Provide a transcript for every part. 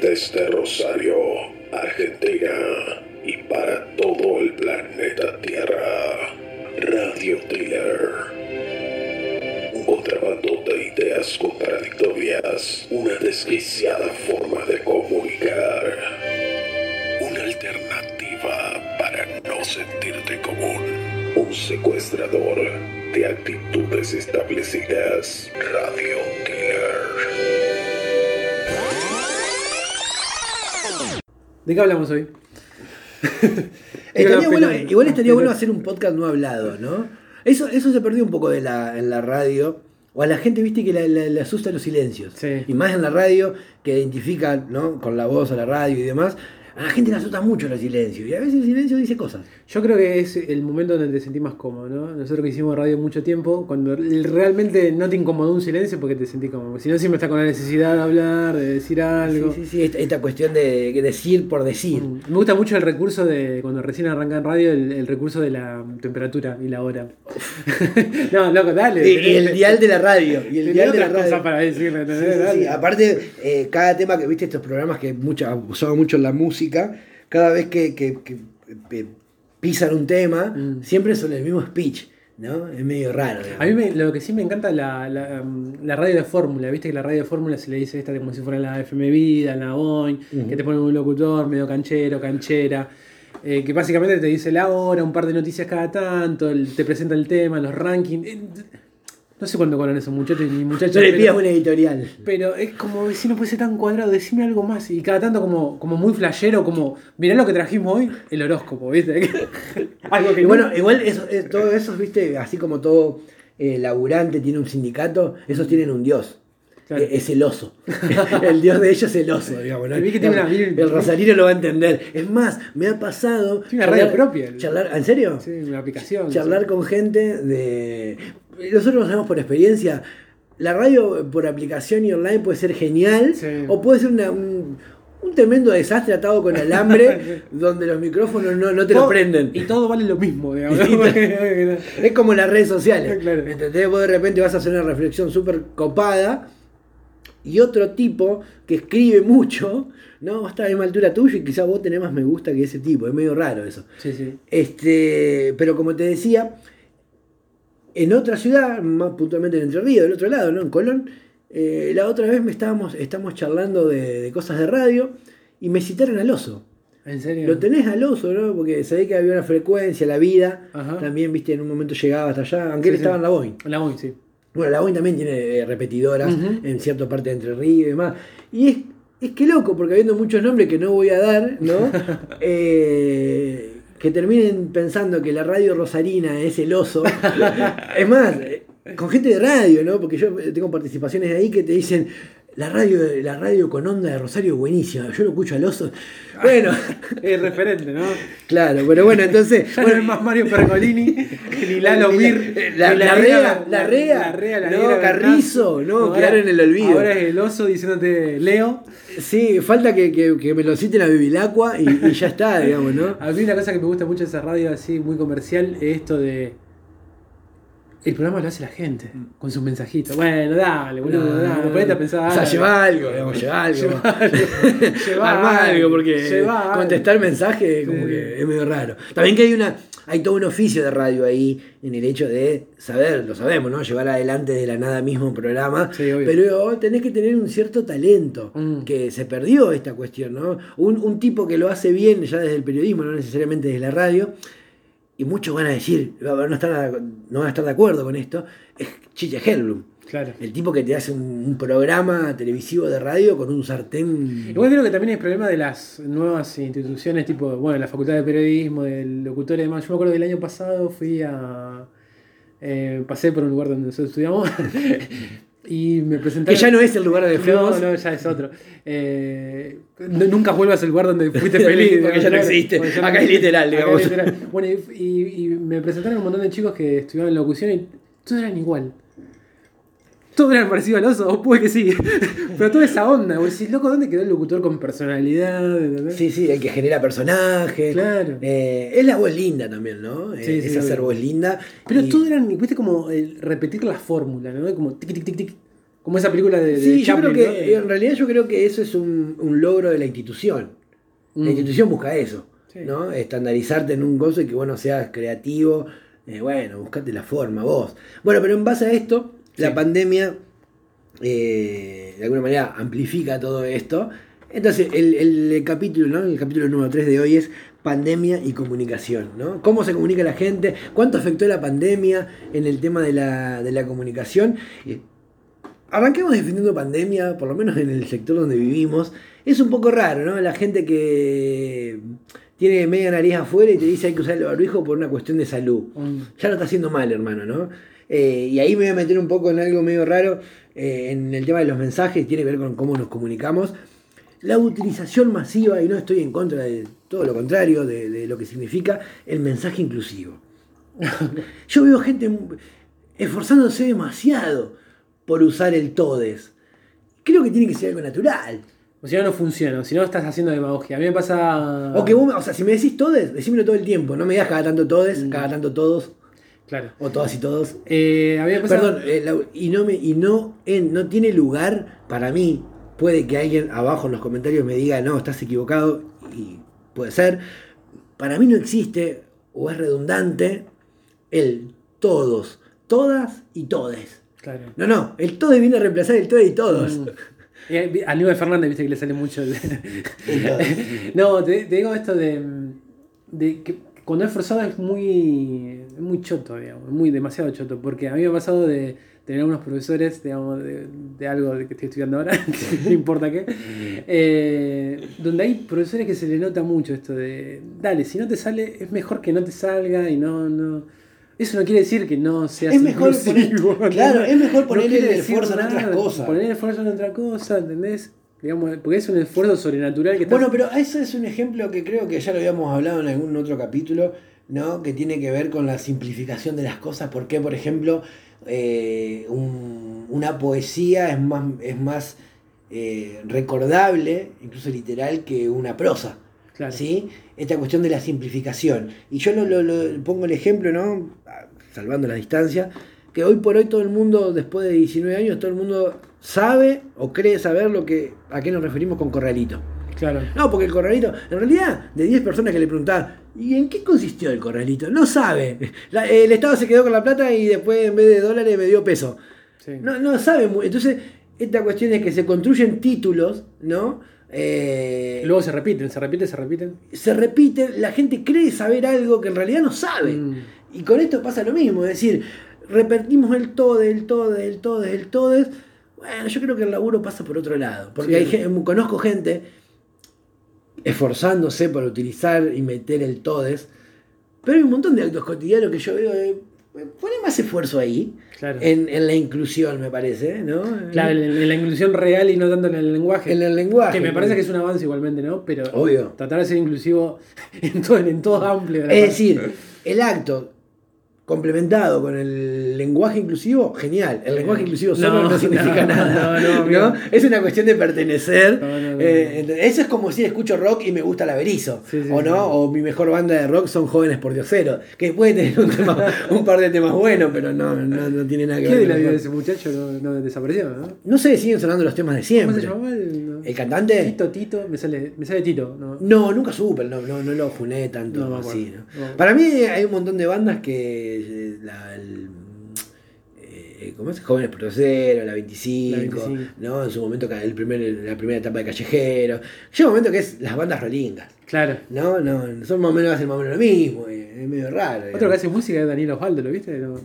Desde Rosario, Argentina y para todo el planeta Tierra, Radio Tiller. Un contrabando de ideas contradictorias, una desquiciada forma de comunicar. Una alternativa para no sentirte común. Un secuestrador de actitudes establecidas. Radio ¿De qué hablamos hoy? Estaría bueno- igual estaría bueno hacer un podcast no hablado, ¿no? Eso, eso se perdió un poco de la, en la radio. O a la gente, viste, que le, asustan los silencios. Sí. Y más en la radio, que identifica ¿no? con la voz a la radio y demás. A la gente le asusta mucho los silencios. Y a veces el silencio dice cosas. Yo creo que es el momento donde te sentís más cómodo, ¿no? Nosotros que hicimos radio mucho tiempo, cuando realmente no te incomodó un silencio porque te sentís cómodo. Si no, siempre está con la necesidad de hablar, de decir algo. Sí, sí, sí, esta, esta cuestión de decir por decir. Mm. Me gusta mucho el recurso de, cuando recién arranca en radio, el, el recurso de la temperatura y la hora. no, loco, dale. Y, el dial de la radio. Y el dial de la radio. para decir, ¿me Sí, sí, sí. Aparte, eh, cada tema que viste estos programas que mucha, usaban mucho la música, cada vez que, que- que, pisan un tema, Mm. siempre son el mismo speech, ¿no? Es medio raro. A mí me- lo que sí me encanta la, la, um, la radio de fórmula, viste que la radio de fórmula se le dice esta como si fuera la FM Vida, la Boing, que te pone un locutor medio canchero, canchera, eh, que básicamente te dice la hora, un par de noticias cada tanto, el- te presenta el tema, los rankings. eh, no sé cuándo cobran esos muchachos ni muchachos. No le pidas una editorial. Pero es como si no puede ser tan cuadrado, decime algo más. Y cada tanto como, como muy flashero, como, mirá lo que trajimos hoy, el horóscopo, ¿viste? algo que Y bueno, no- igual eso, eh, todo eso, viste, así como todo eh, laburante tiene un sindicato, esos tienen un dios. Claro. Eh, Es el oso. el dios de ellos es el oso, digamos. ¿no? Y vi que tiene una- el rosarino lo va a entender. Es más, me ha pasado. Tiene una radio propia. charlar- ¿En serio? Sí, una aplicación. charlar con gente de... Nosotros lo sabemos por experiencia. La radio por aplicación y online puede ser genial Sí. o puede ser una- un, un tremendo desastre atado con alambre donde los micrófonos no, no te lo prenden. Y todo vale lo mismo, digamos. Es como las redes sociales. Claro. ¿Entendés? Vos de repente vas a hacer una reflexión súper copada y otro tipo que escribe mucho, ¿no? Va a estar a la misma altura tuyo y quizás vos tenés más me gusta que ese tipo. Es medio raro eso. sí, sí. Este, pero como te decía, en otra ciudad, más puntualmente en Entre Ríos, del otro lado, ¿no? En Colón, eh, la otra vez me estábamos, estamos charlando de, de cosas de radio y me citaron al oso. ¿En serio? Lo tenés al oso, ¿no? Porque sabés que había una frecuencia, la vida, Ajá. también, viste, en un momento llegaba hasta allá, aunque él Sí, estaba sí. en la Boeing. La Boeing, sí. Bueno, la Boeing también tiene eh, repetidoras en cierta parte de Entre Ríos y demás. Y es, es que loco, porque habiendo muchos nombres que no voy a dar, ¿no? Eh, que terminen pensando que la radio rosarina es el oso. es más, eh, con gente de radio, ¿no? Porque yo tengo participaciones ahí que te dicen. La radio, la radio con onda de Rosario es buenísima. Yo lo escucho al oso. Bueno, Es referente, ¿no? claro, pero bueno, entonces. Ya no es más Mario Pergolini, ni Lalo Mir, La, la, negra- rea, la rea, la rea, la no, Carrizo, no, ahora- quedaron en el olvido. Ahora es el oso diciéndote Leo. Sí, falta que, que- que me lo citen a Bibilacqua y, y ya está, digamos, ¿no? A mí una cosa que me gusta mucho de esa radio así muy comercial es esto de. El programa lo hace la gente, con sus mensajitos. Bueno, dale, boludo, dale, ponete a pensar. O sea, lleva algo, digamos, lleva algo. Lleva algo, lleva algo, porque lleva algo. contestar mensajes como Sí. que es medio raro. También que hay una, hay todo un oficio de radio ahí en el hecho de saber, lo sabemos, ¿no? Llevar adelante de la nada mismo un programa. Sí, obvio. pero tenés que tener un cierto talento, Mm. que se perdió esta cuestión, ¿no? Un, un tipo que lo hace bien ya desde el periodismo, no necesariamente desde la radio. Y muchos van a decir, no, van a estar, no van a estar de acuerdo con esto, es Chiche Hellblum. Claro. El tipo que te hace un, un programa televisivo de radio con un sartén. Igual creo que también hay problema de las nuevas instituciones, tipo, bueno, la Facultad de Periodismo, del locutor y demás. Yo me acuerdo que el año pasado fui a. eh, pasé por un lugar donde nosotros estudiamos y me que presentaron. ya no es el lugar de No, fuimos. no, ya es otro. Eh, no- nunca vuelvas al lugar donde fuiste feliz. Porque ya no existe. Ya Acá es literal, digamos. es literal. Bueno, y, y- y me presentaron un montón de chicos que estudiaban locución y todos eran igual. Todos eran parecidos al oso, o puede que sí. Pero toda esa onda, vos decís, loco, ¿dónde quedó el locutor con personalidad? Sí, sí, el que genera personajes. Claro. Eh, es la voz linda también, ¿no? Sí, Eh, sí, es hacer voz linda. Pero y- todo eran, viste, como el repetir la fórmula, ¿no? Como tic, tic, tic, tic. Como esa película de, de Sí, yo creo que, en realidad yo creo que eso es un, un logro de la institución. La Mm. institución busca eso, Sí. ¿no? Estandarizarte en un gozo y que vos no seas creativo. eh, bueno, buscate la forma vos. Bueno, pero en base a esto, la pandemia eh, de alguna manera amplifica todo esto. Entonces, el, el capítulo, ¿no? El capítulo número 3 de hoy es pandemia y comunicación, ¿no? ¿Cómo se comunica la gente? ¿Cuánto afectó la pandemia en el tema de la, de la comunicación? Eh, Arranquemos defendiendo pandemia, por lo menos en el sector donde vivimos. Es un poco raro, ¿no? La gente que tiene media nariz afuera y te dice hay que usar el barbijo por una cuestión de salud. Mm. Ya lo está haciendo mal, hermano, ¿no? Eh, y ahí me voy a meter un poco en algo medio raro eh, en el tema de los mensajes, tiene que ver con cómo nos comunicamos. La utilización masiva, y no estoy en contra de todo lo contrario, de, de lo que significa el mensaje inclusivo. Yo veo gente esforzándose demasiado por usar el todes. Creo que tiene que ser algo natural. O si no, no funciona. Si no, estás haciendo demagogia. A mí me pasa. O que vos, o sea, si me decís todes, decímelo todo el tiempo. No me digas cada tanto todes, Mm. cada tanto todos, Claro. o todas y todos. Eh. Perdón, eh, la- y no me y no en- no tiene lugar para mí. Puede que alguien abajo en los comentarios me diga, no, estás equivocado, y puede ser. Para mí no existe, o es redundante, el todos, todas y todes. Claro. No, no, el todes viene a reemplazar el todes y todos. Mm. Eh, A Aníbal Fernández, viste que le sale mucho. el- Y no, te, te digo esto de, de que cuando es forzado es muy, muy choto, digamos, muy demasiado choto, porque a mí me ha pasado de tener unos profesores, digamos, de, de algo que estoy estudiando ahora, no importa qué, eh, donde hay profesores que se le nota mucho esto de, dale, si no te sale, es mejor que no te salga y no, no. Eso no quiere decir que no seas Es mejor inclusivo, poner- claro, es mejor poner el esfuerzo en nada, otras cosas. Poner el esfuerzo en otra cosa, ¿entendés? Digamos, porque es un esfuerzo sobrenatural que estás Bueno, pero ese es un ejemplo que creo que ya lo habíamos hablado en algún otro capítulo, ¿no? Que tiene que ver con la simplificación de las cosas. Porque, por ejemplo, eh, un- una poesía es más, es más eh, recordable, incluso literal, que una prosa. Claro. ¿sí? Esta cuestión de la simplificación. Y yo lo, lo- lo- pongo el ejemplo, ¿no? Salvando la distancia, que hoy por hoy todo el mundo, después de 19 años, todo el mundo sabe o cree saber lo que, a qué nos referimos con corralito. Claro. No, porque el corralito, en realidad, de 10 personas que le preguntaban, ¿y en qué consistió el corralito? No sabe. La- el Estado se quedó con la plata y después en vez de dólares me dio peso. Sí. No, no sabe. Entonces, esta cuestión es que se construyen títulos, ¿no? Eh, Luego se repiten, se repiten, se repiten. se repiten, la gente cree saber algo que en realidad no sabe. Mm. Y con esto pasa lo mismo, es decir, repetimos el todo, el todo, el todo, el todo. Bueno, yo creo que el laburo pasa por otro lado. Porque Sí. hay conozco gente esforzándose por utilizar y meter el todes, pero hay un montón de actos cotidianos que yo veo. eh, pone más esfuerzo ahí, Claro. en, en la inclusión, me parece, ¿no? Claro, en, en la inclusión real y no tanto en el lenguaje. En el lenguaje. que me parece que es un avance igualmente, ¿no? Pero Obvio. tratar de ser inclusivo en todo, en todo amplio. Es parte. decir, el acto complementado con el lenguaje inclusivo, genial. El lenguaje inclusivo solo no, No, significa no, nada. no, no, ¿no? amigo. Es una cuestión de pertenecer. No, no, no, Eh, eso es como si escucho rock y me gusta la Berizo. Sí, sí, o no, sí. o mi mejor banda de rock son jóvenes por dioseros. Que puede tener un, tema- un par de temas buenos, pero no, no, no tiene nada que ¿Qué ver. de la vida de ese muchacho no, desapareció, no? No sé, siguen sonando los temas de ¿Cómo siempre. se llamaba el, ¿El cantante? Tito, Tito, me sale, me sale Tito, ¿no? No, nunca supe, no, no, no lo juné tanto así. ¿no? No. Para mí hay un montón de bandas que. Eh, La, el, eh, ¿Cómo es? Jóvenes Proceros, la 25, La 25. ¿no? En su momento, el primer, la primera etapa de Callejero. Llega un momento que es las bandas rolingas. Claro. No, no, son más o menos, hacen más o menos lo mismo, eh, es medio raro. Otro que hace música es Daniel Osvaldo, ¿lo viste? No.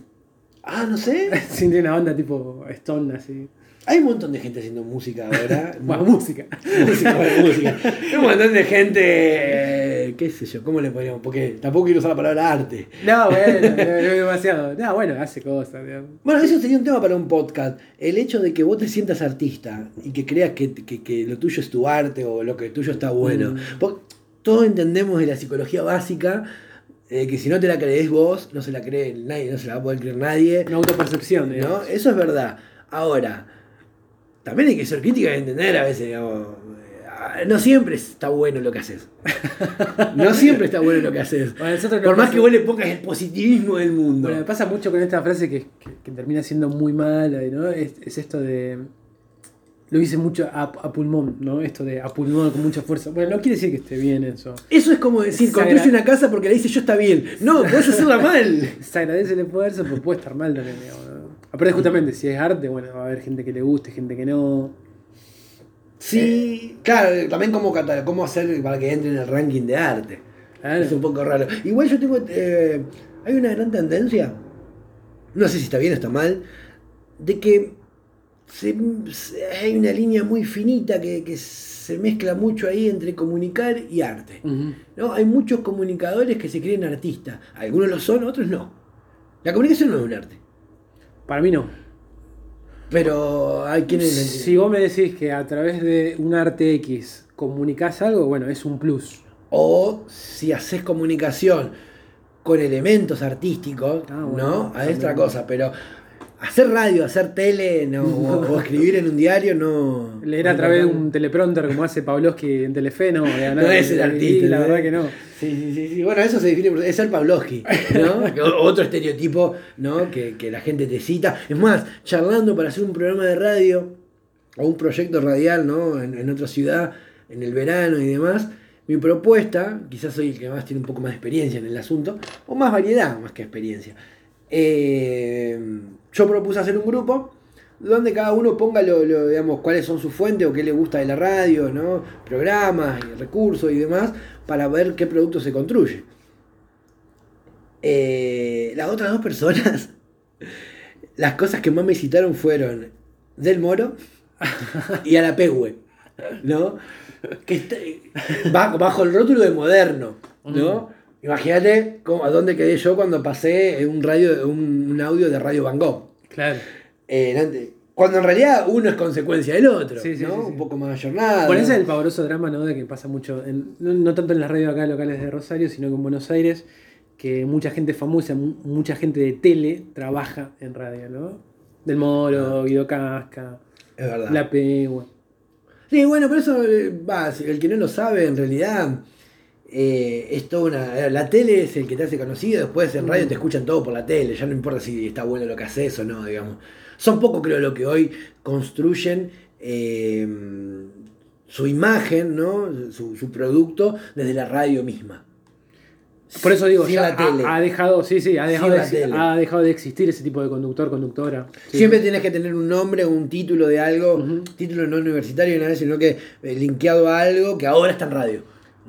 Ah, no sé. Sí, tiene una banda tipo Stone así. Hay un montón de gente haciendo música ahora. Bueno, música. música, bueno, música. Hay un montón de gente, eh, qué sé yo, ¿cómo le podríamos? Porque tampoco quiero usar la palabra arte. No, bueno, no, demasiado. No, bueno, hace cosas. digamos. Bueno, eso sería un tema para un podcast. El hecho de que vos te sientas artista y que creas que, que- que lo tuyo es tu arte o lo que tuyo está bueno. Mm. Porque todos entendemos de la psicología básica eh, que si no te la crees vos, no se la cree nadie, no se la va a poder creer nadie. Una autopercepción, ¿no? Eso es verdad. Ahora, también hay que ser crítica y entender a veces, digamos, eh, no siempre está bueno lo que haces. No siempre está bueno lo que haces. Bueno, Por más pasa- que vos le pongas el positivismo del mundo. Bueno, me pasa mucho con esta frase que, que que termina siendo muy mala, ¿no? Es, es esto de. Lo hice mucho a, a pulmón, ¿no? Esto de a pulmón con mucha fuerza. Bueno, no quiere decir que esté bien eso. Eso es como decir, construye una casa porque le dice yo está bien. No, puedes hacerla mal. Se agradece el esfuerzo, pero puede estar mal también, digamos. Aparte, justamente, si es arte, bueno, va a haber gente que le guste, gente que no. Sí, claro, también cómo, cómo hacer para que entre en el ranking de arte. Claro. Es un poco raro. Igual yo tengo. eh, hay una gran tendencia, no sé si está bien o está mal, de que se- se- hay una línea muy finita que, que se mezcla mucho ahí entre comunicar y arte. ¿no? Hay muchos comunicadores que se creen artistas. Algunos lo son, otros no. La comunicación no es un arte. Para mí no. Pero hay quienes. Si vos me decís que a través de un arte X comunicás algo, bueno, es un plus. O si haces comunicación con elementos artísticos, Ah, bueno, ¿no? También. otra cosa, pero hacer radio, hacer tele no, o, o escribir en un diario no. Leer a través de un teleprompter como hace Pavlovsky en Telefe, no. No es el y artista. La ¿no? verdad que no. Sí, sí, sí, sí. Bueno, eso se define por es ser Pavlovsky, ¿no? Otro estereotipo, ¿no? Que, que la gente te cita. Es más, charlando para hacer un programa de radio o un proyecto radial, ¿no? En, en otra ciudad, en el verano y demás. Mi propuesta, quizás soy el que más tiene un poco más de experiencia en el asunto, o más variedad más que experiencia. Eh, yo propuse hacer un grupo donde cada uno ponga lo, lo, digamos, cuáles son sus fuentes o qué le gusta de la radio, ¿no? programas y recursos y demás, para ver qué producto se construye. Eh, las otras dos personas, las cosas que más me citaron fueron Del Moro y a la Pehue, ¿no? Que está- bajo, bajo el rótulo de moderno, ¿no? Imagínate cómo- a dónde quedé yo cuando pasé un, radio, un, un audio de Radio Van Gogh. Claro. Eh, cuando en realidad uno es consecuencia del otro, Sí, sí, ¿no? sí. Un poco más ayornado. Por eso es el pavoroso drama, ¿no? De que pasa mucho, en- no, no tanto en las radios acá locales de Rosario, sino que en Buenos Aires, que mucha gente famosa, mu- mucha gente de tele trabaja en radio, ¿no? Del Moro, Guido Casca, Es verdad. La P, bueno. Sí, bueno, pero eso, eh, va, el que no lo sabe, en realidad, eh, es toda una. eh, La tele es el que te hace conocido, después en radio te escuchan todo por la tele, ya no importa si está bueno lo que haces o no, digamos. Son pocos, creo, lo que hoy construyen eh, su imagen, ¿no? Su, su producto desde la radio misma. Por eso digo, Sin ya la tele. ha, ha dejado, sí, sí, ha dejado, de, ha dejado de existir ese tipo de conductor, conductora. Sí. Siempre tienes que tener un nombre o un título de algo, título no universitario, nada, sino que eh, linkeado a algo que ahora está en radio.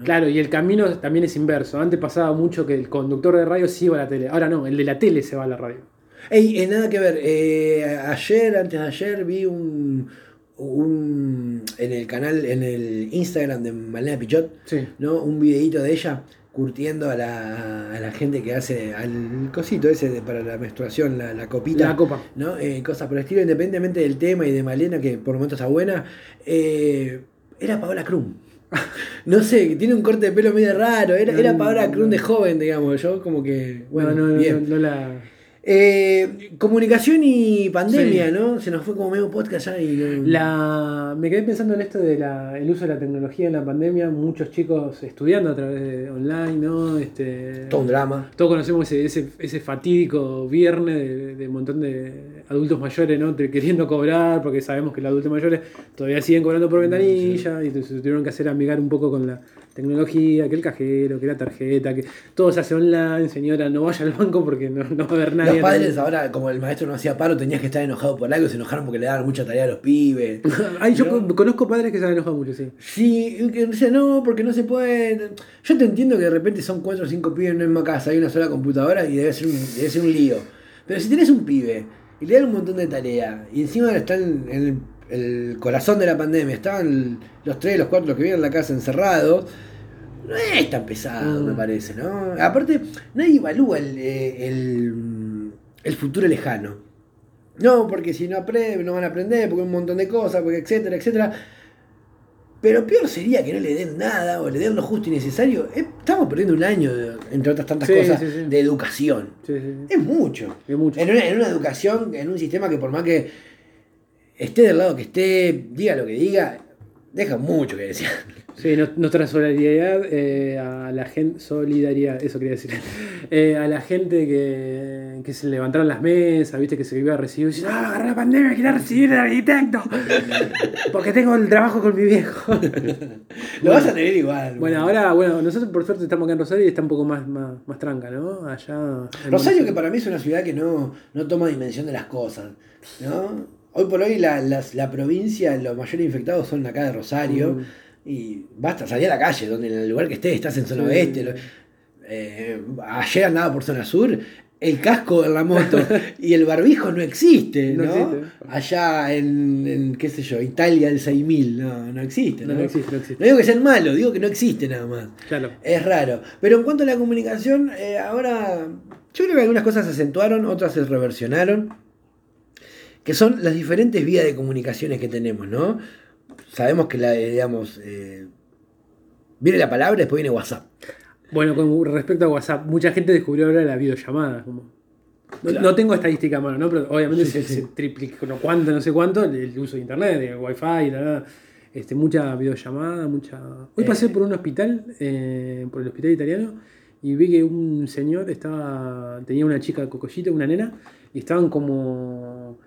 Claro, y el camino también es inverso. Antes pasaba mucho que el conductor de radio sí iba a la tele. Ahora no, el de la tele se va a la radio. Ey, eh, nada que ver. eh, ayer, antes de ayer, vi un, un. en el canal, en el Instagram de Malena Pichot, Sí. ¿no? Un videito de ella curtiendo a la, a la gente que hace al cosito ese de- para la menstruación, la, la copita. La copa. ¿no? Eh, cosas por el estilo, independientemente del tema y de Malena, que por momentos está buena. eh, era Paola Krum. No sé, tiene un corte de pelo medio raro. Era, era No, Paola no. Krum de joven, digamos. Yo, como que. Bueno, no, no, bien. no la. Eh, comunicación y pandemia, Sí. ¿no? Se nos fue como medio podcast ya y no- La, me quedé pensando en esto del uso de la tecnología en la pandemia, muchos chicos estudiando a través de online, ¿no? Este, todo un drama. todos conocemos ese, ese, ese fatídico viernes de, de un montón de adultos mayores, ¿no? Queriendo cobrar, porque sabemos que los adultos mayores todavía siguen cobrando por ventanilla y entonces se tuvieron que hacer amigar un poco con la tecnología, que el cajero, que la tarjeta, que todo se hace online, señora, no vaya al banco porque no, no va a haber nadie. Los padres ahora, como el maestro no hacía paro, tenías que estar enojado por algo, se enojaron porque le daban mucha tarea a los pibes. Ay, yo ¿No? con- conozco padres que se han enojado mucho, sí. Sí, y que decía, no, porque no se puede. Yo te entiendo que de repente son cuatro o cinco pibes en una misma casa, hay una sola computadora y debe ser un, debe ser un lío. Pero si tenés un pibe y le dan un montón de tareas y encima están en el, el corazón de la pandemia, estaban los tres, los cuatro que viven en la casa encerrados, no es tan pesado, Mm. me parece, ¿no? Aparte, nadie evalúa el, eh, el, el futuro lejano. No, porque si no aprenden, no van a aprender, porque un montón de cosas, porque etcétera, etcétera. Pero peor sería que no le den nada o le den lo justo y necesario. Eh, Estamos perdiendo un año, entre otras tantas Sí, cosas, sí, sí. de educación. Es mucho. Es mucho. En una, en una educación, en un sistema que por más que esté del lado que esté, diga lo que diga, deja mucho que decir. Sí, nuestra solidaridad eh, a la gente, solidaridad, eso quería decir, Eh, a la gente que, que se levantaron las mesas, viste, que se iba a recibir, y dice, ah, agarré la pandemia, quiero recibir al arquitecto, porque tengo el trabajo con mi viejo. Lo vas a tener igual. Bueno, ahora, bueno, nosotros por suerte estamos acá en Rosario y está un poco más, más, más tranca, ¿no? Allá. Rosario, que para mí es una ciudad que no, no toma dimensión de las cosas. ¿no? Hoy por hoy la, las- la provincia, los mayores infectados son acá de Rosario. Mm. Y basta salir a la calle, donde en el lugar que estés, estás en zona Sí. oeste. eh, ayer andaba por zona sur. El casco en la moto y el barbijo no existe, No ¿no? existe. Allá en, en, qué sé yo, Italia el 6000, no, no existe. No, ¿no? no existe, no existe. No digo que sean malos, digo que no existe nada más. Claro. Es raro. Pero en cuanto a la comunicación, eh, ahora yo creo que algunas cosas se acentuaron, otras se reversionaron, que son las diferentes vías de comunicaciones que tenemos, ¿no? Sabemos que la, digamos, eh, viene la palabra, después viene WhatsApp. Bueno, con respecto a WhatsApp, mucha gente descubrió ahora la videollamada. Como... No, Claro. no tengo estadística a mano, ¿no? Pero obviamente Sí, se, sí, se triplicó, no cuánto, no sé cuánto, el, uso de internet, de wifi, la, la, este, mucha videollamada, mucha. Hoy Eh. pasé por un hospital, eh, por el hospital italiano, y vi que un señor estaba. tenía una chica cocollita, una nena, y estaban como.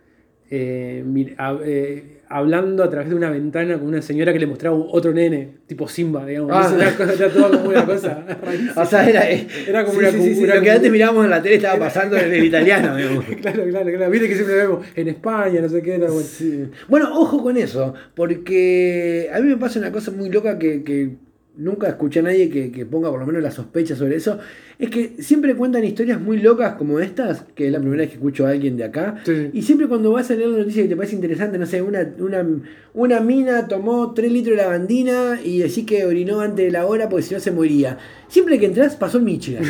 eh, mir- hab- eh, hablando a través de una ventana con una señora que le mostraba otro nene, tipo Simba, digamos. Ah. Era, era todo como una cosa. O sea, era, eh, Era como sí, una sí, sí, Lo que antes mirábamos en la tele estaba pasando en el italiano. digamos. Claro, claro, claro. Viste que siempre vemos en España, no sé qué. era bueno. Bueno, ojo con eso, porque a mí me pasa una cosa muy loca que, que nunca escuché a nadie que, que ponga por lo menos la sospecha sobre eso. Es que siempre cuentan historias muy locas como estas, que es la primera vez que escucho a alguien de acá. Sí. Y siempre cuando vas a leer una noticia que te parece interesante, no sé, una, una, una mina tomó 3 litros de lavandina y decís que orinó antes de la hora porque si no se moría. Siempre que entras pasó en Michigan,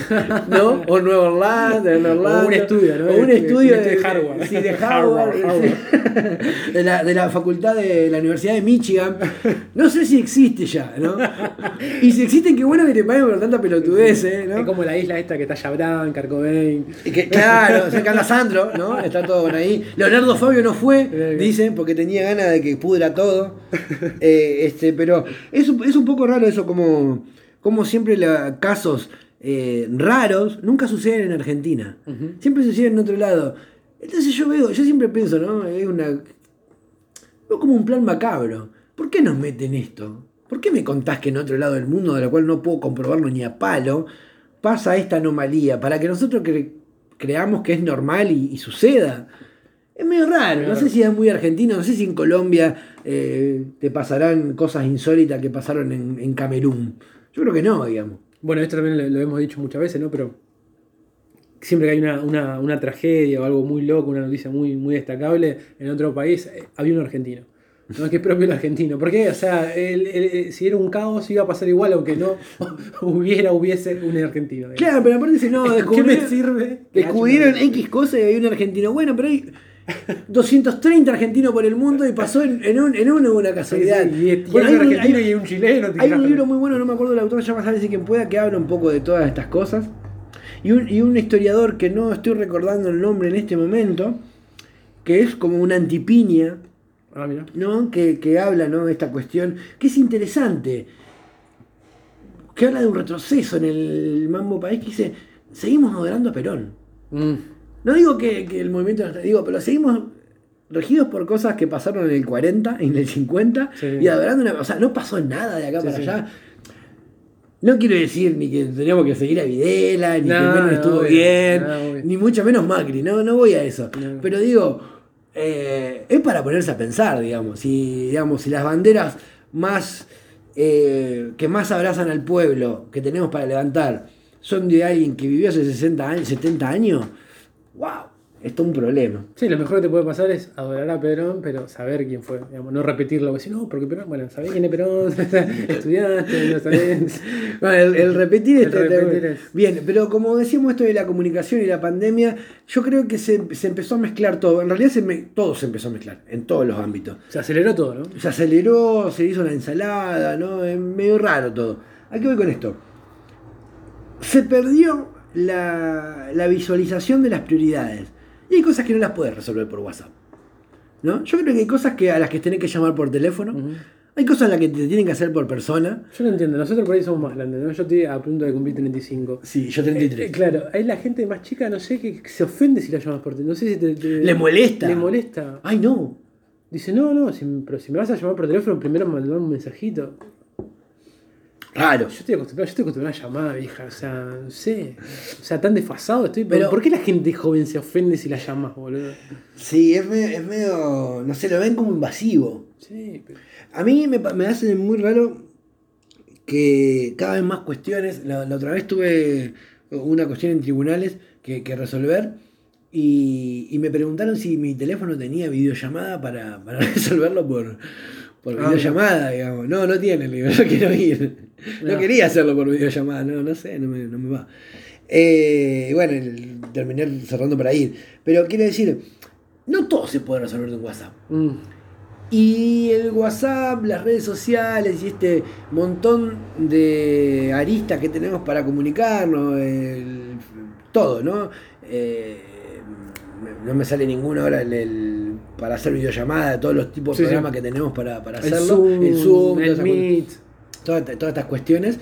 ¿no? O Nueva Orlando, en Orlando. un estudio, ¿no? O un De- estudio de- de Harvard. Sí, de Harvard, Harvard. Harvard. sí. De, la, de la facultad de la Universidad de Michigan. No sé si existe ya, ¿no? Y si existen, qué bueno que te paguen por tanta pelotudez, ¿eh? Es ¿no? como la isla esta que está Chabrán, Carcobain. Y que, claro, se anda Sandro, ¿no? Está todo por ahí. Leonardo Fabio no fue, dicen, porque tenía ganas de que pudra todo. Eh, este, pero es, un- es un poco raro eso, como, como siempre la, casos eh, raros nunca suceden en Argentina. Siempre suceden en otro lado. Entonces yo veo, yo siempre pienso, ¿no? Es una. Veo como un plan macabro. ¿Por qué nos meten esto? ¿Por qué me contás que en otro lado del mundo, de la cual no puedo comprobarlo ni a palo, pasa esta anomalía? Para que nosotros cre- creamos que es normal y, y suceda. Es medio raro, no sé si es muy argentino, no sé si en Colombia eh, te pasarán cosas insólitas que pasaron en, en Camerún. Yo creo que no, digamos. Bueno, esto también lo, lo hemos dicho muchas veces, ¿no? Pero siempre que hay una, una- una tragedia o algo muy loco, una noticia muy, muy destacable en otro país, eh, había un argentino. No que es propio el argentino. ¿Por qué? O sea, el- el- si era un caos iba a pasar igual aunque no hubiera, hubiese un argentino. digamos. Claro, pero aparte dice, no, ¿Qué me sirve? descubrieron X cosas y hay un argentino. Bueno, pero hay 230 argentinos por el mundo y pasó en, en, un, en uno una casualidad. sí, y, y Bueno, hay un argentino hay- y un chileno. Hay un libro muy bueno, no me acuerdo del autor, se llama Sálvese quien pueda, que habla un poco de todas estas cosas. Y un, y un historiador que no estoy recordando el nombre en este momento, que es como una antipiña, Ah, mira. ¿no? Que, que habla ¿no? de esta cuestión, que es interesante, que habla de un retroceso en el mambo país, que dice, seguimos adorando a Perón. Mm. No digo que, que el movimiento digo, pero seguimos regidos por cosas que pasaron en el 40, en el 50, Sí. y adorando una. O sea, no pasó nada de acá Sí, para sí. allá. No quiero decir ni que teníamos que seguir a Videla, ni No, que Menem no, estuvo bien, ni mucho menos Macri, no, no voy a eso. Pero digo, eh, es para ponerse a pensar, digamos, si, digamos, si las banderas más eh, que más abrazan al pueblo que tenemos para levantar son de alguien que vivió hace 60 años, 70 años, wow, es un problema. Sí, lo mejor que te puede pasar es adorar a Perón, pero saber quién fue. Digamos, no repetirlo, porque si no, porque Perón, bueno, sabés quién es Perón, estudiaste, no sabés. Bueno, el, el repetir, El este- repetir es- Bien, pero como decíamos esto de la comunicación y la pandemia, yo creo que se, se empezó a mezclar todo. En realidad se me- todo se empezó a mezclar, en todos los ámbitos. Se aceleró todo, ¿no? Se aceleró, se hizo una ensalada, ¿no? Es medio raro todo. ¿A qué voy con esto? Se perdió la, la visualización de las prioridades. Y hay cosas que no las puedes resolver por WhatsApp. ¿No? Yo creo que hay cosas que, a las que tenés que llamar por teléfono. Hay cosas en las que te tienen que hacer por persona. Yo no entiendo, nosotros por ahí somos más grandes, ¿no? Yo estoy a punto de cumplir 35. Sí, yo 33. Eh, claro, hay la gente más chica, no sé, que se ofende si la llamas por teléfono. No sé si te, te- Le molesta. Le molesta. Ay, no. Dice, no, no, si- pero si me vas a llamar por teléfono, primero mandar un mensajito. Raro. Yo estoy acostumbrado, yo estoy acostumbrado a llamar, vieja, o sea, no sé. O sea, tan desfasado estoy. Pero, ¿por qué la gente joven se ofende si la llamas, boludo? Sí, es medio, es medio. No sé, lo ven como invasivo. Sí, pero. A mí me, me hace muy raro que cada vez más cuestiones. La, la otra vez tuve una cuestión en tribunales que, que resolver y, y me preguntaron si mi teléfono tenía videollamada para, para resolverlo por, por Ah, videollamada, digamos. No, no tiene, le digo, yo quiero ir. No No. quería hacerlo por videollamada, no, no sé, no me, no me va. Eh, bueno, el- terminé cerrando para ir. Pero quiero decir, no todo se puede resolver en WhatsApp. Mm, Y el WhatsApp, las redes sociales y este montón de aristas que tenemos para comunicarnos, el- todo, ¿no? Eh, no me sale ninguno ahora el, el- para hacer videollamada, todos los tipos de Sí, sí. programas que tenemos para, para el hacerlo. Zoom, el Zoom, el Meet. todas, todas estas cuestiones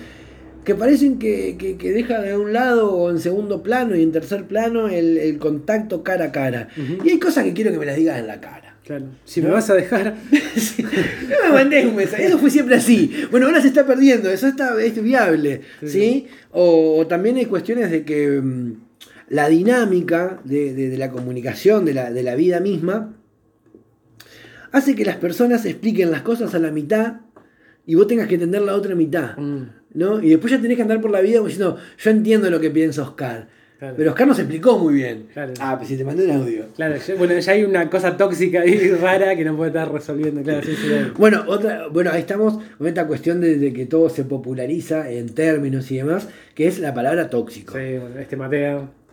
que parecen que, que, que deja de un lado o en segundo plano y en tercer plano el, el contacto cara a cara. Ujú. Y hay cosas que quiero que me las digas en la cara. Claro. Si ¿No? me vas a dejar. No me mandés un mensaje, eso fue siempre así. Bueno, ahora se está perdiendo, eso está, es viable, ¿sí? Sí. O, o también hay cuestiones de que mm, la dinámica de, de- de la comunicación, de la, de la vida misma, hace que las personas expliquen las cosas a la mitad y vos tengas que entender la otra mitad, Mm, ¿no? Y después ya tenés que andar por la vida diciendo, yo entiendo lo que piensa Oscar. Claro. Pero Oscar nos explicó muy bien. Claro. Ah, pues si te mandé un audio. Claro, bueno, ya hay una cosa tóxica ahí rara que no puede estar resolviendo. Claro, sí, sí, claro. Bueno, otra, bueno, ahí estamos con esta cuestión de, de que todo se populariza en términos y demás, que es la palabra tóxico. Sí, bueno, este Mateo.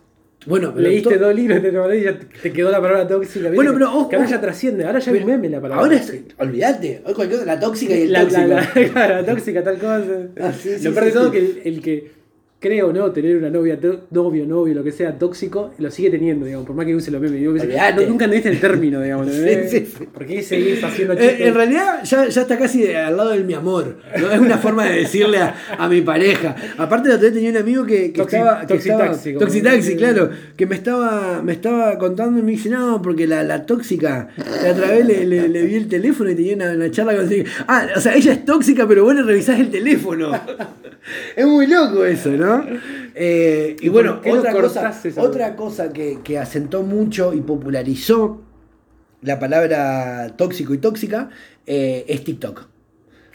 Bueno, pero Leíste dos libros de y ya te quedó la palabra tóxica. Bueno, pero ojo, que ahora ya trasciende, ahora ya un meme la palabra. Ahora es, olvídate, hoy cualquier cosa, la tóxica y el la, tóxico. la, la- tóxica, tal cosa. Ah, sí, sí, lo peor de sí, todo que el, el que cree o no tener una novia, novio, novio, lo que sea tóxico, lo sigue teniendo, digamos, por más que use los memes. Digo, no, nunca entendiste el término, digamos. Sí, ¿entendés? sí, sí. ¿Por qué seguís haciendo Eh, chistes? en realidad ya, ya está casi al lado del mi amor. ¿no? Es una forma de decirle a, a mi pareja. Aparte la otra vez tenía un amigo que, que Toxi- estaba. Que toxitaxi, estaba como- toxitaxi, claro. Que me estaba, me estaba contando y me dice, no, porque la, la tóxica, la otra vez le, le- le vi el teléfono y tenía una, una charla con Ah, o sea, ella es tóxica, pero vos le revisás el teléfono. es muy loco eso, ¿no? Eh, y ¿Y bueno, otra cosa, otra cosa que, que asentó mucho y popularizó la palabra tóxico y tóxica eh, es TikTok.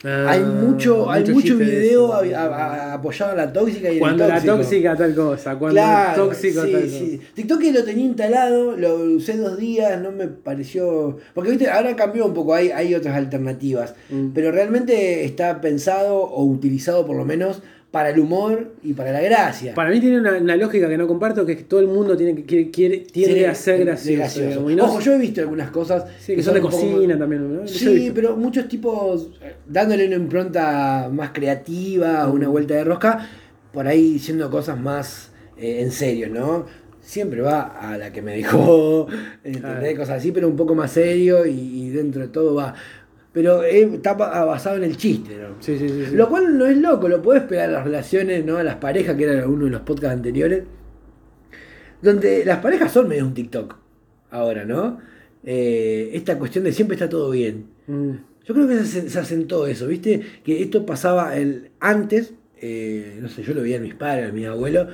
Ah, hay mucho, hay mucho video eso. a- a- a- apoyado a la tóxica y Cuando el la tóxico. tóxica tal cosa, cuando Claro, el tóxico sí, tal cosa. sí. TikTok lo tenía instalado, lo usé dos días, no me pareció. Porque viste, ahora cambió un poco, hay, hay otras alternativas. Mm. Pero realmente está pensado o utilizado por lo menos para el humor y para la gracia. Para mí tiene una, una lógica que no comparto, que es que todo el mundo tiene que quiere, quiere- tiende Sí, a ser de gracioso. digamos, y no- Ojo, yo he visto algunas cosas sí, que son de cocina también. ¿no? Sí, pero muchos tipos eh, dándole una impronta más creativa, Mm. una vuelta de rosca, por ahí diciendo cosas más eh, en serio, ¿no? Siempre va a la que me dejó, ¿entendés? Claro. Cosas así, pero un poco más serio y, y dentro de todo va. Pero eh, está ba- basado en el chiste, ¿no? Sí, sí, sí. sí. Lo cual no es loco, lo puedes pegar a las relaciones, ¿no? A las parejas, que era uno de los podcasts anteriores. Donde las parejas son medio un TikTok ahora, ¿no? Eh, esta cuestión de siempre está todo bien. Mm. Yo creo que se, se asentó eso, ¿viste? Que esto pasaba el, antes, eh, no sé, yo lo veía en mis padres, en mis abuelos,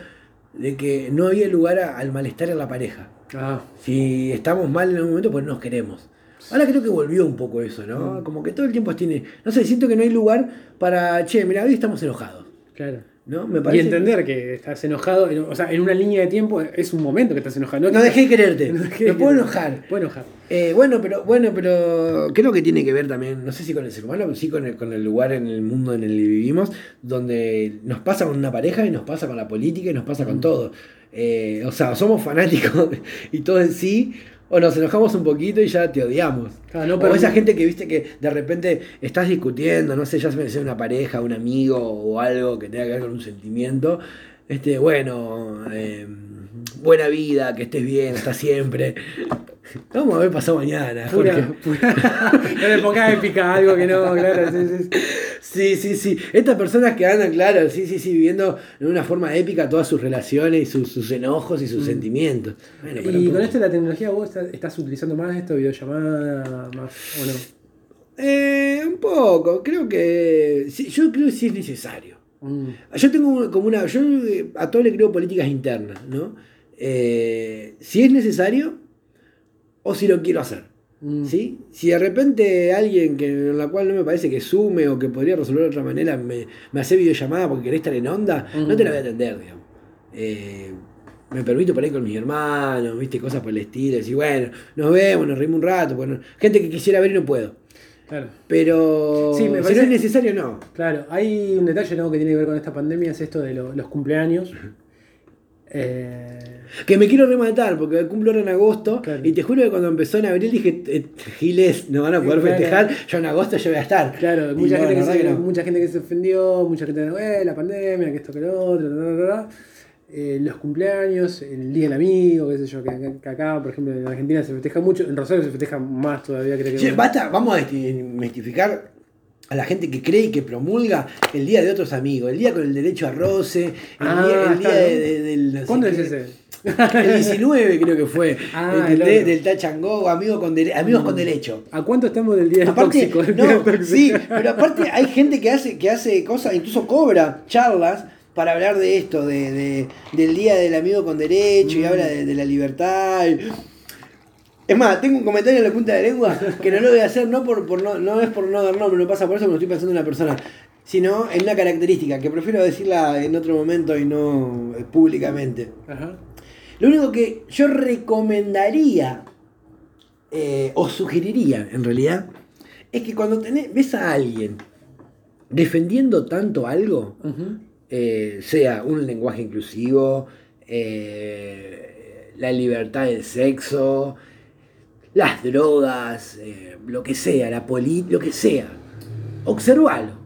de que no había lugar a- al malestar en la pareja. Ah, Si estamos mal en algún momento, pues no nos queremos. Ahora creo que volvió un poco eso, ¿no? Como que todo el tiempo tiene. No sé, siento que no hay lugar para. Che, mira, hoy estamos enojados. claro. ¿No? Me Y parece. entender que estás enojado, en- o sea, en una línea de tiempo es un momento que estás enojado. No dejé de quererte. No No, dejé de puedo enojar. Puedo enojar. Eh, bueno, pero bueno, pero creo que tiene que ver también, no sé si con el ser humano, pero sí con el, con el lugar en el mundo en el que vivimos, donde nos pasa con una pareja y nos pasa con la política y nos pasa Mm. con todo. Eh, o sea, somos fanáticos y todo en sí, o nos enojamos un poquito y ya te odiamos. No, o pero- esa gente que viste que de repente estás discutiendo, no sé, ya sea una pareja, un amigo o algo que tenga que ver con un sentimiento. Este, bueno, eh, buena vida, que estés bien, hasta siempre. Vamos a ver pasado mañana. Pura, Jorge. pura- no le pongas épica algo que no, claro. Sí, sí, sí. Sí. Estas personas que andan, claro, sí, sí, sí, viviendo en una forma épica todas sus relaciones y sus, sus enojos y sus sentimientos. Bueno, pero Mm. Y con esto de la tecnología, ¿vos estás, estás utilizando más esto, videollamada, más o no? Eh, un poco, creo que. sí, yo creo que sí es necesario. Mm. Yo tengo como una. Yo eh, a todo le creo políticas internas, ¿no? Eh, si es necesario o si lo quiero hacer. Mm. ¿Sí? Si de repente alguien que, en la cual no me parece que sume o que podría resolver de otra manera me, me hace videollamada porque querés estar en onda, no te la voy a atender, digamos. Eh, me permito por ahí con mis hermanos, viste, cosas por el estilo, decir, bueno, nos vemos, nos reímos un rato, bueno, gente que quisiera ver y no puedo. Claro. Pero Sí, me si no es necesario, no. Claro, hay un detalle ¿no? que tiene que ver con esta pandemia, es esto de lo- los cumpleaños. Eh, Que me quiero rematar porque cumplo ahora en agosto Claro. y te juro que cuando empezó en abril dije, eh, Giles, no van a poder Claro. festejar, yo en agosto yo voy a estar. claro, mucha, gente que se, que no. mucha gente que se ofendió, mucha gente eh, la pandemia, que esto, que lo otro. Eh, los cumpleaños, el Día del Amigo, qué sé yo, que, que acá, por ejemplo, en Argentina se festeja mucho, en Rosario se festeja más todavía, creo que. Che, basta, vamos a desmitificar a la gente que cree y que promulga el día de otros amigos, el día con el derecho a roce, el Ah, día, el día claro. de- de- del. no ¿Cuándo es ese? El 19 creo que fue. Ah, ¿entendés? claro. Del Tachango, amigo con dere- amigos con derecho. ¿A cuánto estamos del Día Aparte, Tóxico? Del no, Día del Tóxico. sí, pero aparte hay gente que hace, que hace cosas, incluso cobra charlas para hablar de esto, de, de- del día del amigo con derecho y Mm. habla de, de la libertad. y- Es más, tengo un comentario en la punta de la lengua que no lo voy a hacer, no por, por no, no es por no dar nombre, no pasa por eso, porque estoy pensando en una persona, sino en una característica que prefiero decirla en otro momento y no eh, públicamente. Ajá. Lo único que yo recomendaría, eh, o sugeriría en realidad, es que cuando tenés, ves a alguien defendiendo tanto algo, eh, sea un lenguaje inclusivo, eh, la libertad del sexo, las drogas, eh, lo que sea, la política, lo que sea, observalo.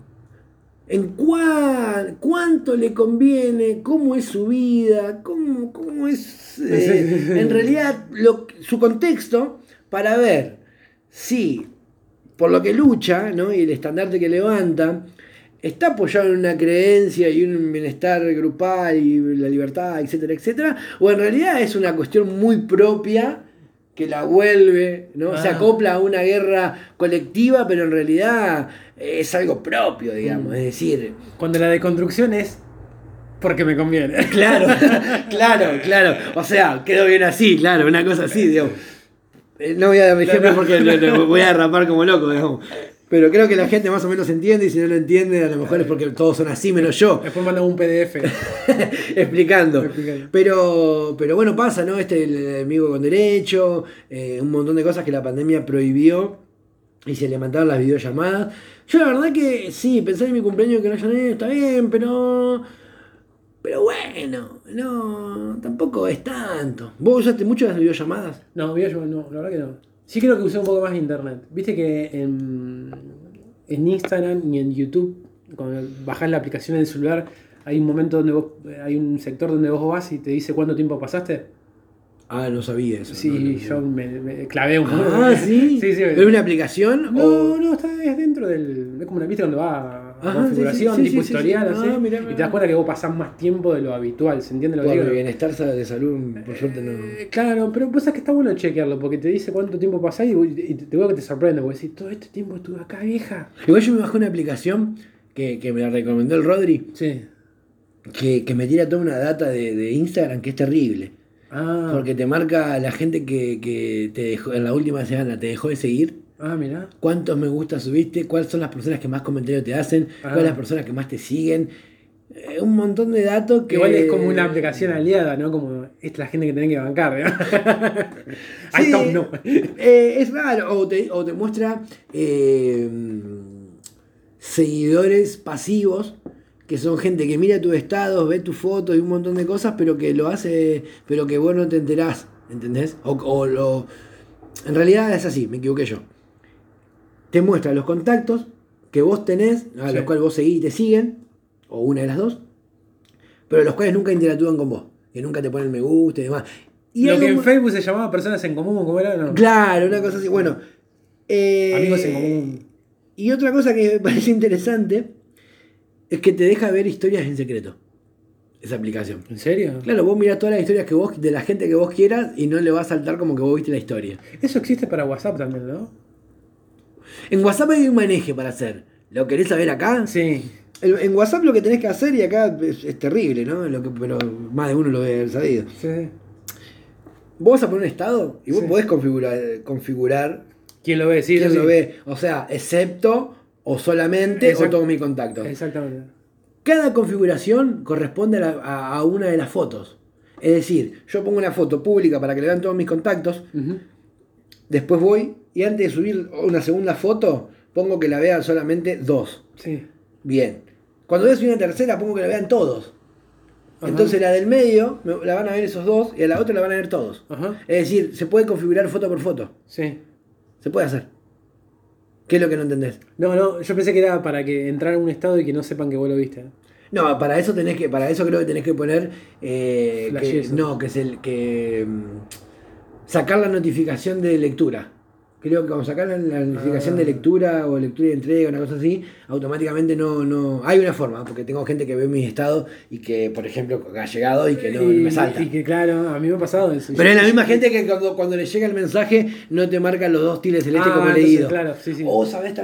En cuán- cuánto le conviene, cómo es su vida, cómo, cómo es eh, en realidad lo- su contexto para ver si por lo que lucha ¿no? y el estandarte que levanta está apoyado en una creencia y un bienestar grupal y la libertad, etcétera, etcétera, o en realidad es una cuestión muy propia que la vuelve, ¿no? Se Ah. acopla a una guerra colectiva, pero en realidad es algo propio, digamos. Mm. Es decir, Cuando la deconstrucción es porque me conviene. claro, claro, claro. O sea, quedó bien así, claro, una cosa así, digamos. Eh, No voy a dar ejemplos porque no, no, voy a derrapar como loco, digamos. Pero creo que la gente más o menos entiende y si no lo entiende, a lo mejor es porque todos son así, menos yo. Después manda un PDF. explicando. Explicando. Pero, pero bueno, pasa, ¿no? Este el amigo con derecho, eh, un montón de cosas que la pandemia prohibió y se levantaron las videollamadas. Yo la verdad que sí, pensar en mi cumpleaños que no haya nadie, está bien, pero. Pero bueno, no, tampoco es tanto. ¿Vos usaste mucho las videollamadas? No, video no, la verdad que no. Sí creo que usé un poco más internet. Viste que en, en Instagram y en YouTube, cuando bajás la aplicación en el celular, hay un momento donde vos, hay un sector donde vos vas y te dice cuánto tiempo pasaste. Ah, no sabía eso. Sí, no, no, no. yo me, me clavé un poco. Ah, sí. sí, sí. ¿Es una aplicación? No, o... no, está es dentro del. Es como una vista donde va Ajá, configuración, sí, sí, sí, tipo sí, sí, historial, sí. así. Ah, mirá, y te das cuenta que vos pasás más tiempo de lo habitual, ¿se entiende lo que digo? bienestar de salud, por suerte no. Eh, Claro, pero pues es que está bueno chequearlo, porque te dice cuánto tiempo pasás y, y te veo que te sorprende, porque decís, todo este tiempo estuve acá, vieja. Igual yo me bajé una aplicación que, que me la recomendó el Rodri, Sí. que, que me tira toda una data de, de Instagram que es terrible. Ah, Porque te marca la gente que, que te dejó, en la última semana te dejó de seguir, ah mira. cuántos me gusta subiste, cuáles son las personas que más comentarios te hacen, Ah. cuáles son las personas que más te siguen. Eh, un montón de datos que. Igual es como una aplicación aliada, ¿no? Como es la gente que tenés que bancar, ¿no? Ahí Sí, no. eh, es raro, o te, o te muestra eh, seguidores pasivos, que son gente que mira tus estados, ve tus fotos y un montón de cosas, pero que lo hace, pero que vos no te enterás, ¿entendés? O, o lo... En realidad es así, me equivoqué yo. Te muestra los contactos que vos tenés, a Sí. los cuales vos seguís y te siguen, o una de las dos, pero los cuales nunca interactúan con vos, que nunca te ponen me gusta y demás. Y Lo que en Facebook se llamaba personas en común, ¿cómo era? No. Claro, una cosa así. Bueno. eh, Amigos en común. Y otra cosa que me parece interesante es que te deja ver historias en secreto. Esa aplicación. ¿En serio? Claro, vos mirás todas las historias que vos, de la gente que vos quieras y no le va a saltar como que vos viste la historia. Eso existe para WhatsApp también, ¿no? En WhatsApp hay un maneje para hacer. ¿Lo querés saber acá? Sí. El- En WhatsApp lo que tenés que hacer, y acá es, es terrible, ¿no? Lo que, pero más de uno lo debe haber sabido. sí. Vos vas a poner un estado y vos Sí. podés configurar, configurar ¿Quién lo ve? Sí, quién sí. lo ve. O sea, excepto o solamente o todos mis contactos. Exactamente. Cada configuración corresponde a, la- a- a una de las fotos. Es decir, yo pongo una foto pública para que le vean todos mis contactos, Ujú. después voy y antes de subir una segunda foto, pongo que la vean solamente dos. Sí. Bien. Cuando voy a subir una tercera, pongo que la vean todos. Ajá. Entonces la del medio me- la van a ver esos dos y a la otra la van a ver todos. Ajá. Es decir, se puede configurar foto por foto. Sí. Se puede hacer. ¿Qué es lo que no entendés? No, no, yo pensé que era para que entrar en un estado y que no sepan que vos lo viste. No, para eso tenés que, para eso creo que tenés que poner eh, que, no, que es el que mm, sacar la notificación de lectura. Creo que cuando sacar la, la notificación Ah. de lectura o lectura y entrega, una cosa así, automáticamente no, no. Hay una forma, porque tengo gente que ve mis estados y que, por ejemplo, ha llegado y que no, me salta. y que claro, a mí me ha pasado eso. Pero es la misma gente que cuando, cuando le llega el mensaje no te marca los dos tiles celeste Ah, como entonces, leído. claro, sí, sí. O sabes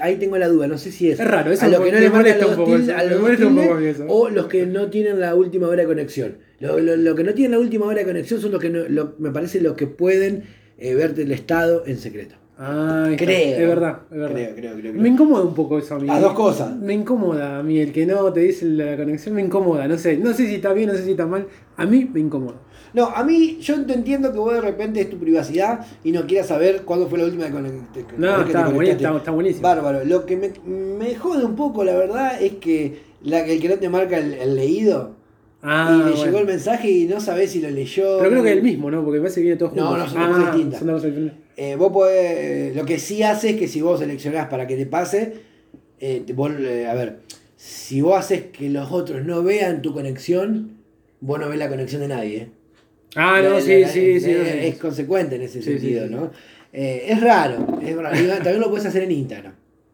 ahí tengo la duda, no sé si es. Es raro, eso a me- que no le marcan los dos eso, a los eso. o los que no tienen la última hora de conexión. Lo, lo- lo que no tienen la última hora de conexión son los que no- lo- me parece los que pueden eh, verte el estado en secreto. Ah. Creo. Es verdad, es verdad. Creo, creo, creo. creo. Me incomoda un poco eso a mí. Las dos cosas. Me incomoda a mí el que no te dice la conexión, me incomoda. No sé, no sé si está bien, no sé si está mal. A mí me incomoda. No, a mí, yo te entiendo que vos de repente es tu privacidad y no quieras saber cuándo fue la última No, que te está, buen- conectaste. está, está buenísimo. Bárbaro. Lo que me, me jode un poco, la verdad, es que la, el que no te marca el, el leído Ah, y le bueno. llegó el mensaje y no sabés si lo leyó. Pero creo que es el mismo, ¿no? Porque me parece que viene todo No, junto. no, son dos cosas distintas. son dos cosas distintas. Eh, vos podés, lo que sí hace es que si vos seleccionás para que te pase, eh, vos, eh, a ver, si vos haces que los otros no vean tu conexión, vos no ves la conexión de nadie. Ah, La- no, la- sí, la- sí, sí. es, no consecuente en ese Sí, sentido, sí. ¿no? Es raro, es raro. También lo puedes hacer en Instagram.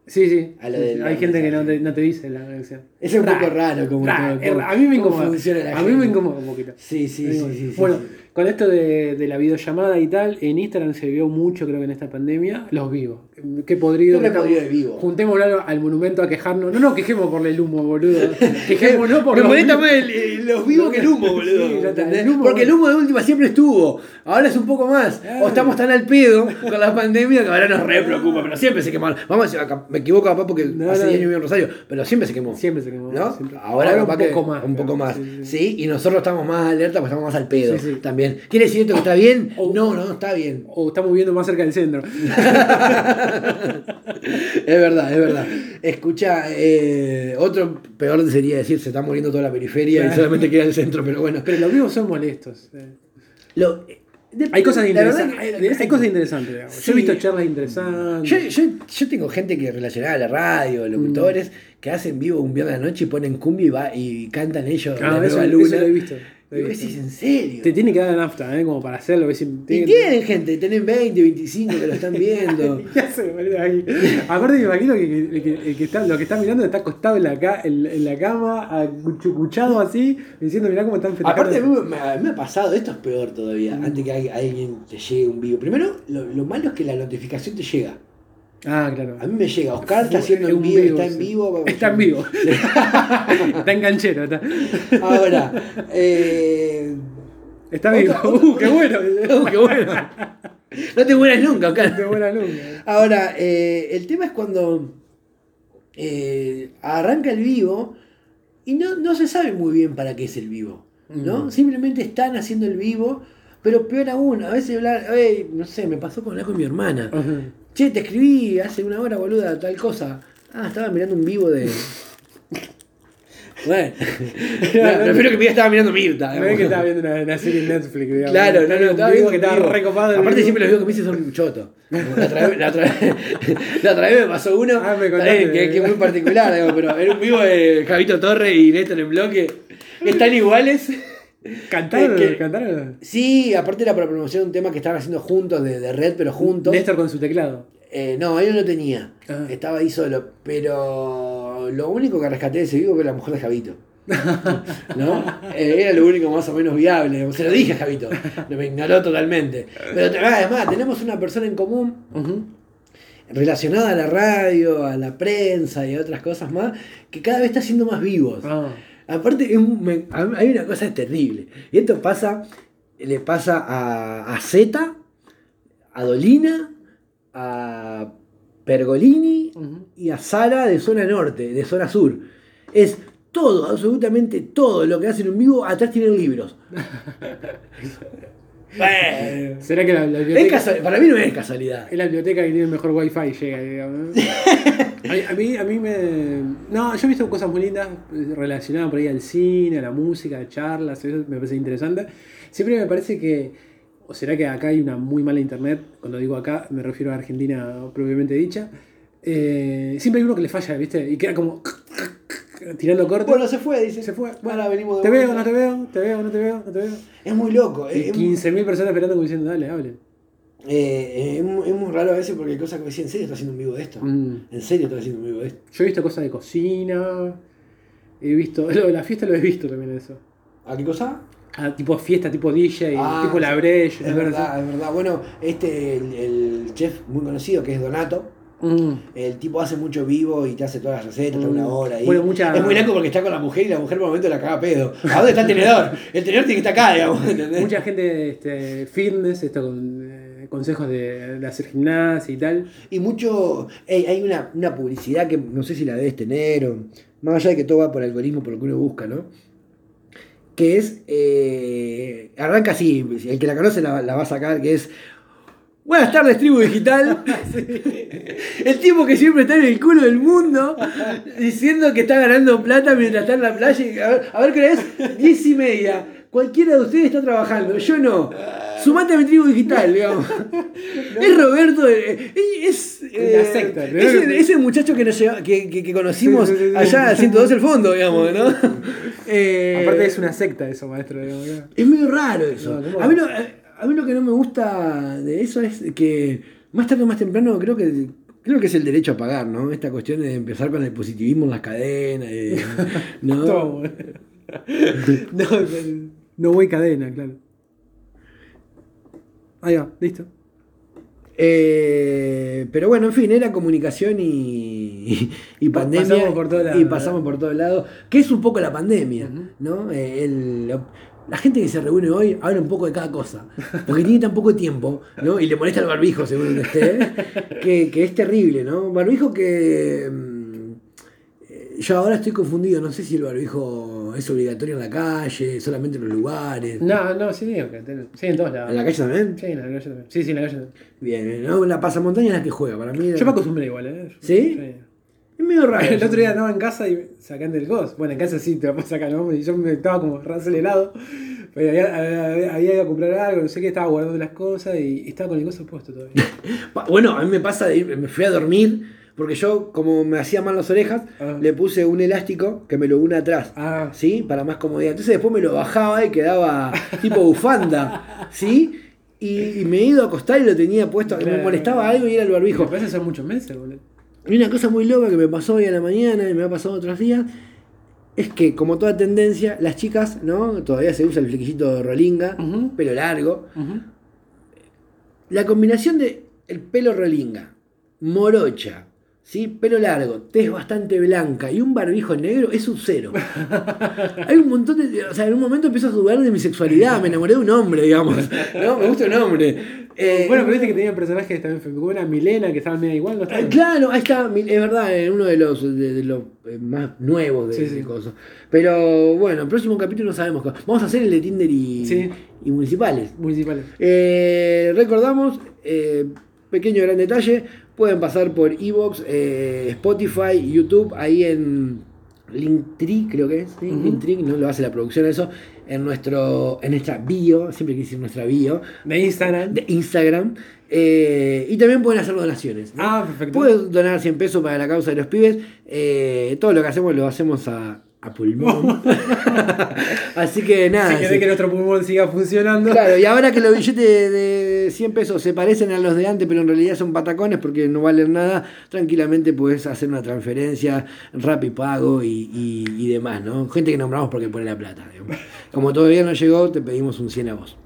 Sí, sí. A lo Sí, de sí. la- Hay gente que no te, no te dice la conexión. Es un poco raro como todo-. A mí me incomoda. A mí me incomoda un poquito. Sí, sí, Bueno, con esto de, de la videollamada y tal, en Instagram se vio mucho, creo que en esta pandemia, los vivos. Qué podrido. Qué podrido de vivo. Juntémonos al, al monumento a quejarnos. No, no, quejemos por el humo, boludo. Quejémonos por Me los molesta más el- los vivos que el humo, boludo. Sí, ya está, ¿entendés? el humo, Porque el humo de última siempre estuvo. Ahora es un poco más. Claro. O estamos tan al pedo con la pandemia que ahora nos re preocupa. Pero siempre se quemaron. Vamos a decir, acá, me equivoco capaz porque No, hace no. 10 años vivo en Rosario. Pero siempre se quemó. Siempre se quemó. ¿No? siempre. Ahora, capaz un que poco más. Un poco más. sí, y nosotros estamos más alerta porque estamos más al pedo Sí, sí. también. ¿Quiere decir esto que está bien? O- no, no, está bien. O estamos viviendo más cerca del centro. Es verdad, es verdad. Escucha, eh, otro peor sería decir se está muriendo toda la periferia y solamente queda el centro, pero bueno. Pero los vivos son molestos. eh. Lo- de- Hay cosas interesantes. Hay, hay cosas interesantes, digamos. Yo Sí. he visto charlas interesantes. Yo, yo, yo tengo gente que relacionada a la radio, locutores, que hacen vivo un viernes a la noche y ponen cumbia y, va, y cantan ellos Ah, la nueva eso luna. lo he visto. Visto. decís, ¿en serio? Te tiene que dar la nafta, ¿eh? Como para hacerlo. ves, Y tiene- tienen gente, tienen 20, 25 que lo están viendo. ¿Qué hace, boludo? Aparte me imagino que, que- que- que está, lo que está mirando está acostado en la, ca- en, en la cama, acuchucuchado así, diciendo, mirá cómo están festejando. Aparte, a mí me, mí me ha pasado, esto es peor todavía, antes que alguien te llegue un vivo. Primero, lo, lo malo es que la notificación te llega. Ah, claro. A mí me llega, Oscar está haciendo en vivo, vivo, está en vivo. Está en vivo. está en canchero, está. Ahora, eh, Está vivo. otra- Uh, qué bueno. uh, qué bueno. No te mueras nunca, Oscar. Qué buena luna. Ahora, eh, el tema es cuando eh, arranca el vivo y no, no se sabe muy bien para qué es el vivo. ¿no? Mm. Simplemente están haciendo el vivo, pero peor aún, a veces hablar, "Ey, no sé, me pasó con con mi hermana. Che, te escribí hace una hora, boluda, tal cosa. Ah, estaba mirando un vivo de. Bueno, no, prefiero que me estaba mirando Mirta. No es que estaba viendo una, una serie en Netflix, digamos. Claro, no, no, estaba viendo que estaba recopado. Aparte, vivo. siempre los videos que me hice son chotos. La otra, vez, la, otra vez, la otra vez me pasó uno Ah, me contaste. que, que es muy particular, digamos, pero era un vivo de Javito Torre y Néstor en bloque. Están iguales. ¿Cantaron? Que- ¿Cantaron? Sí, aparte era para promocionar un tema que estaban haciendo juntos, de, de red, pero juntos. Néstor con su teclado. Eh, no, él no tenía. Ah. Estaba ahí solo. Pero lo único que rescaté de ese vivo fue la mujer de Javito. ¿No? Eh, era lo único más o menos viable. Se lo dije a Javito. Me ignoró totalmente. Pero te- además, tenemos una persona en común relacionada a la radio, a la prensa y a otras cosas más, que cada vez está siendo más vivos. Ah. Aparte, es me- hay una cosa terrible. Y esto pasa, le pasa a, a Zeta, a Dolina, a Pergolini y a Sara de zona norte, de zona sur. Es todo, absolutamente todo lo que hacen en vivo, atrás tienen libros. Bueno, ¿Será que la, la es biblioteca, casual- para mí no es casualidad. es la biblioteca que tiene el mejor wifi? Llega, digamos. A mí, a mí, a mí me. No, yo he visto cosas muy lindas relacionadas por ahí al cine, a la música, a charlas, eso me parece interesante. Siempre me parece que. ¿O será que acá hay una muy mala internet? Cuando digo acá, me refiero a Argentina propiamente dicha. Eh, siempre hay uno que le falla, ¿viste? Y queda como. Tirando corto. Bueno, se fue, dice. se fue. Ahora venimos de Te veo, no te veo, te veo, no te veo, no te veo. Es muy loco. Y Es, es- 15.000 personas esperando como diciendo, dale, hable. eh, es muy- es muy raro a veces porque hay cosas que me decían, ¿en serio está haciendo un vivo de esto? Mm. ¿En serio está haciendo un vivo de esto? Yo he visto cosas de cocina. He visto. Lo de la fiesta lo he visto también eso. ¿A qué cosa? Ah, tipo fiesta, tipo DJ, Ah, tipo la Breche, Es verdad, es verdad. Bueno, este, el, el chef muy conocido que es Donato. Mm. el tipo hace mucho vivo y te hace todas las recetas, está Mm. una hora ahí. Bueno, mucha- Es muy loco porque está con la mujer y la mujer por un momento la caga pedo. ¿A dónde está el tenedor? El tenedor tiene que estar acá, digamos. ¿entendés? Mucha gente este, fitness, esto con eh, consejos de, de hacer gimnasia y tal. Y mucho. hay una, una publicidad que no sé si la debes tener, o más allá de que todo va por algoritmo, por lo que uno busca, ¿no? Que es. eh, arranca así, el que la conoce la, la va a sacar, que es. Buenas tardes, tribu digital. El tipo que siempre está en el culo del mundo diciendo que está ganando plata mientras está en la playa. y- A ver, a ver qué es, diez y media. Cualquiera de ustedes está trabajando, yo no. Sumate a mi tribu digital, digamos. Es Roberto, eh, es, eh, La secta, ¿no? es el- ese muchacho que, nos lleva- que, que- que conocimos allá al 102 el fondo, digamos, ¿no? Eh, Aparte es una secta eso, maestro. digamos, ¿no? es medio raro eso. No, ¿cómo a, mí va? A mí lo que no me gusta de eso es que más tarde o más temprano creo que creo que es el derecho a pagar, ¿no? Esta cuestión de empezar con el positivismo en las cadenas. y- ¿no? Todo, no, no voy cadena, claro. Ahí va, listo. Eh, pero bueno, en fin, era comunicación y, y Pa- pandemia. pasamos por todos lados. Y pasamos por todos lados. Que es un poco la pandemia. ¿no? Eh, el- la gente que se reúne hoy habla un poco de cada cosa. Porque tiene tan poco tiempo, ¿no? Y le molesta el barbijo, según donde esté. Que, que es terrible, ¿no? Barbijo que. mm, eh, Yo ahora estoy confundido, no sé si el barbijo es obligatorio en la calle, solamente en los lugares. No, no, sí, digo que sí, en todos lados. ¿En la calle también? Sí, en la calle también. Sí, sí, en la calle también. Bien, ¿no? La pasamontaña es la que juega, para mí. Yo me acostumbré igual, ¿eh? Yo- ¿Sí? Es medio raro. El otro día andaba en casa y sacan del ghost. Bueno, en casa sí te vas a sacar, ¿no? Y yo me estaba como acelerado. Pero había, había, había ido a comprar algo, no sé qué, estaba guardando las cosas y, estaba con el gozo puesto todavía. Bueno, a mí me pasa de me fui a dormir, porque yo, como me hacía mal las orejas, Ah. le puse un elástico que me lo une atrás. Ah, ¿Sí? Para más comodidad. Entonces después me lo bajaba y quedaba tipo bufanda. ¿Sí? Y, y me he ido a acostar y lo tenía puesto. Me Claro. molestaba algo y era el me barbijo. parece son muchos meses, boludo. Y una cosa muy loca que me pasó hoy a la mañana y me ha pasado otros días. Es que, como toda tendencia, las chicas, ¿no? Todavía se usa el flequillito rolinga, Ujú. pelo largo. La combinación de el pelo rolinga, morocha, ¿sí? pelo largo, tez bastante blanca y un barbijo negro es un cero. Hay un montón de. O sea, en un momento empiezo a dudar de mi sexualidad, me enamoré de un hombre, digamos. ¿no? Me gusta un hombre. Eh, bueno, pero viste que tenían personajes también femeninos. Una Milena que estaban medio igual, ¿no eh, estaban? Claro, ahí está, es verdad, en uno de los, de, de los eh, más nuevos de, Sí, sí. cosas. Pero bueno, el próximo capítulo no sabemos. qué- Vamos a hacer el de Tinder y, Sí. y municipales. Municipales. Eh, recordamos, eh, pequeño gran detalle, pueden pasar por Evox, eh, Spotify, YouTube, ahí en Linktree, creo que es, ¿sí? Linktree, no lo hace la producción eso, en nuestro, en nuestra bio, siempre quise decir nuestra bio, De Instagram. de Instagram, eh, y también pueden hacer donaciones. ¿no? Ah, perfecto. Puedes donar 100 pesos para la causa de los pibes. eh, todo lo que hacemos lo hacemos a, a pulmón. Así que nada. Si querés que nuestro pulmón siga funcionando. Claro, y ahora que los billetes de 100 pesos se parecen a los de antes, pero en realidad son patacones porque no valen nada, tranquilamente puedes hacer una transferencia, rápido pago y, y, demás, ¿no? Gente que nombramos porque pone la plata. Como todavía no llegó, te pedimos un 100 a vos.